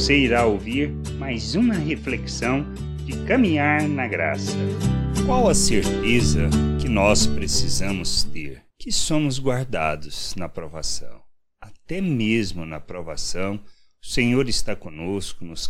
Você irá ouvir mais uma reflexão de caminhar na graça. Qual a certeza que nós precisamos ter? Que somos guardados na provação. Até mesmo na provação, o Senhor está conosco, nos,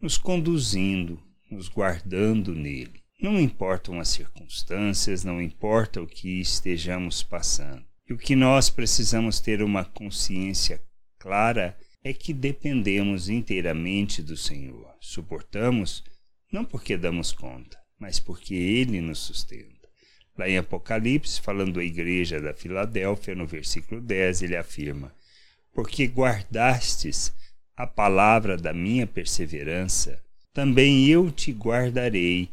nos conduzindo, nos guardando nele. Não importam as circunstâncias, não importa o que estejamos passando. E o que nós precisamos ter uma consciência clara que dependemos inteiramente do Senhor. Suportamos não porque damos conta, mas porque Ele nos sustenta. Lá em Apocalipse, falando à igreja da Filadélfia, no versículo 10, ele afirma: Porque guardastes a palavra da minha perseverança, também eu te guardarei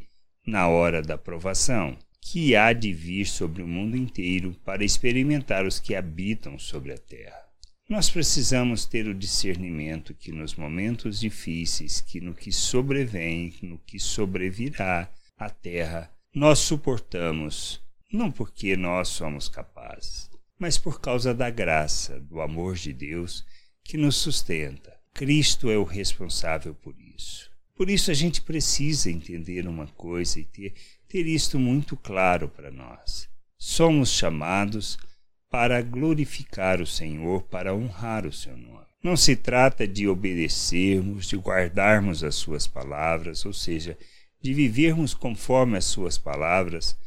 na hora da provação, que há de vir sobre o mundo inteiro para experimentar os que habitam sobre a terra. Nós precisamos ter o discernimento que nos momentos difíceis, que no que sobrevém, no que sobrevirá à terra, nós suportamos, não porque nós somos capazes, mas por causa da graça, do amor de Deus que nos sustenta. Cristo é o responsável por isso. Por isso a gente precisa entender uma coisa e ter, ter isto muito claro para nós. Somos chamados para glorificar o Senhor, para honrar o seu nome. Não se trata de obedecermos, de guardarmos as suas palavras, ou seja, de vivermos conforme as suas palavras,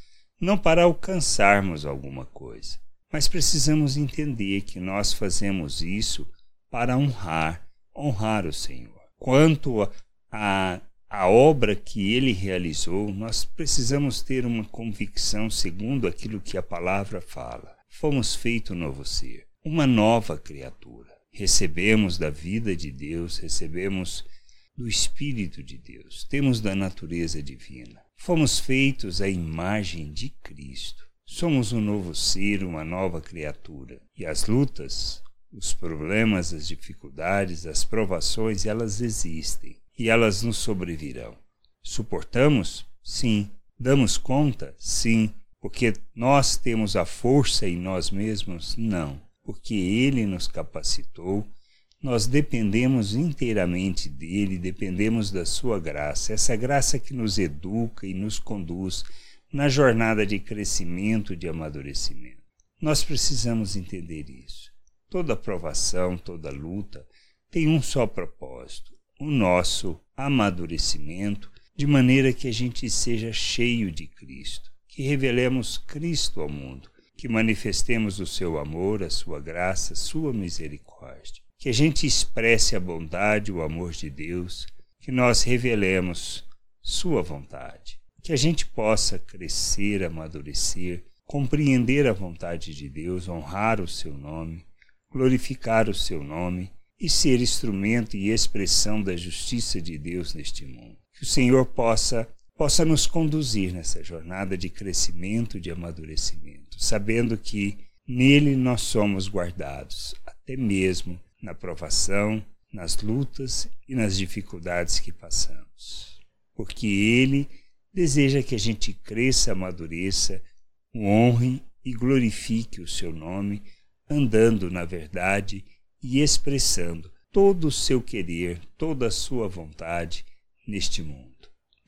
não para alcançarmos alguma coisa, mas precisamos entender que nós fazemos isso para honrar, honrar o Senhor. Quanto a, a obra que ele realizou, nós precisamos ter uma convicção segundo aquilo que a palavra fala. Fomos feito novo ser, uma nova criatura. Recebemos da vida de Deus, recebemos do Espírito de Deus, temos da natureza divina. Fomos feitos à imagem de Cristo. Somos um novo ser, uma nova criatura. E as lutas, os problemas, as dificuldades, as provações, elas existem e elas nos sobrevirão. Suportamos? Sim. Damos conta? Sim. Porque nós temos a força em nós mesmos? Não. Porque Ele nos capacitou, nós dependemos inteiramente dele, dependemos da Sua graça, essa graça que nos educa e nos conduz na jornada de crescimento, de amadurecimento. Nós precisamos entender isso. Toda provação, toda luta tem um só propósito: o nosso amadurecimento, de maneira que a gente seja cheio de Cristo, que revelemos Cristo ao mundo, que manifestemos o seu amor, a sua graça, a sua misericórdia, que a gente expresse a bondade, o amor de Deus, que nós revelemos sua vontade, que a gente possa crescer, amadurecer, compreender a vontade de Deus, honrar o seu nome, glorificar o seu nome e ser instrumento e expressão da justiça de Deus neste mundo. Que o Senhor possa possa nos conduzir nessa jornada de crescimento, de amadurecimento, sabendo que nele nós somos guardados, até mesmo na provação, nas lutas e nas dificuldades que passamos. Porque ele deseja que a gente cresça, amadureça, honre e glorifique o seu nome, andando na verdade e expressando todo o seu querer, toda a sua vontade neste mundo.